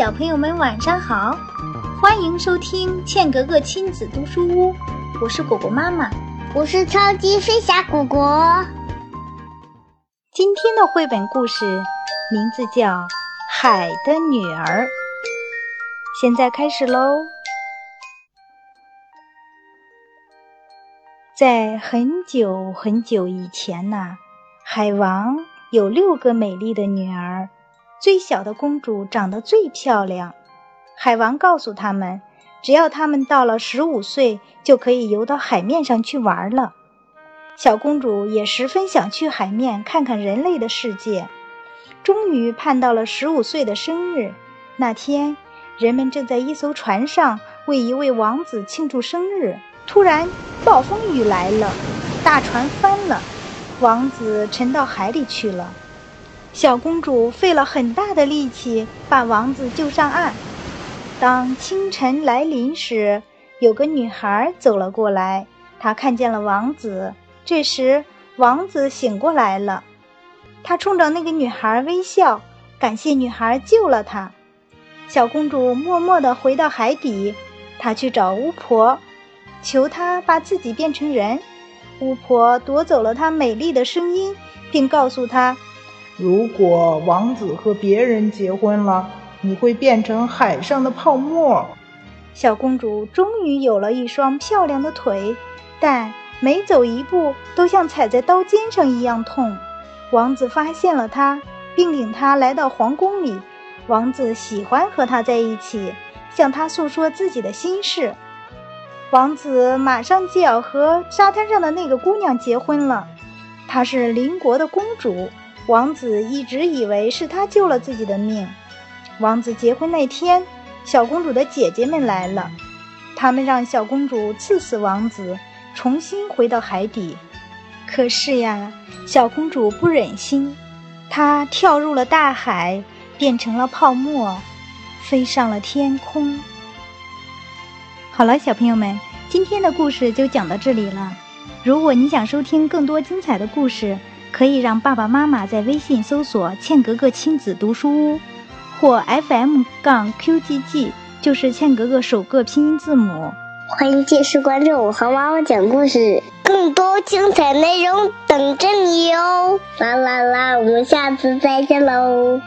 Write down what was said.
小朋友们晚上好，欢迎收听茜格格亲子读书屋，我是果果妈妈，我是超级飞侠果果。今天的绘本故事名字叫《海的女儿》，现在开始喽。在很久很久以前呐，海王有六个美丽的女儿。最小的公主长得最漂亮，海王告诉他们，只要他们到了十五岁，就可以游到海面上去玩了。小公主也十分想去海面看看人类的世界。终于盼到了十五岁的生日，那天，人们正在一艘船上为一位王子庆祝生日。突然，暴风雨来了，大船翻了，王子沉到海里去了。小公主费了很大的力气把王子救上岸。当清晨来临时，有个女孩走了过来，她看见了王子。这时，王子醒过来了，他冲着那个女孩微笑，感谢女孩救了他。小公主默默地回到海底，她去找巫婆，求她把自己变成人。巫婆夺走了她美丽的声音，并告诉她。如果王子和别人结婚了，你会变成海上的泡沫。小公主终于有了一双漂亮的腿，但每走一步都像踩在刀尖上一样痛。王子发现了她，并领她来到皇宫里。王子喜欢和她在一起，向她诉说自己的心事。王子马上就要和沙滩上的那个姑娘结婚了，她是邻国的公主。王子一直以为是他救了自己的命。王子结婚那天，小公主的姐姐们来了，他们让小公主刺死王子，重新回到海底。可是呀，小公主不忍心，她跳入了大海，变成了泡沫，飞上了天空。好了，小朋友们，今天的故事就讲到这里了。如果你想收听更多精彩的故事，可以让爸爸妈妈在微信搜索“倩格格亲子读书屋”或 FM 杠 QGG，就是倩格格首个拼音字母。欢迎继续关注我和妈妈讲故事，更多精彩内容等着你哟！啦啦啦，我们下次再见喽！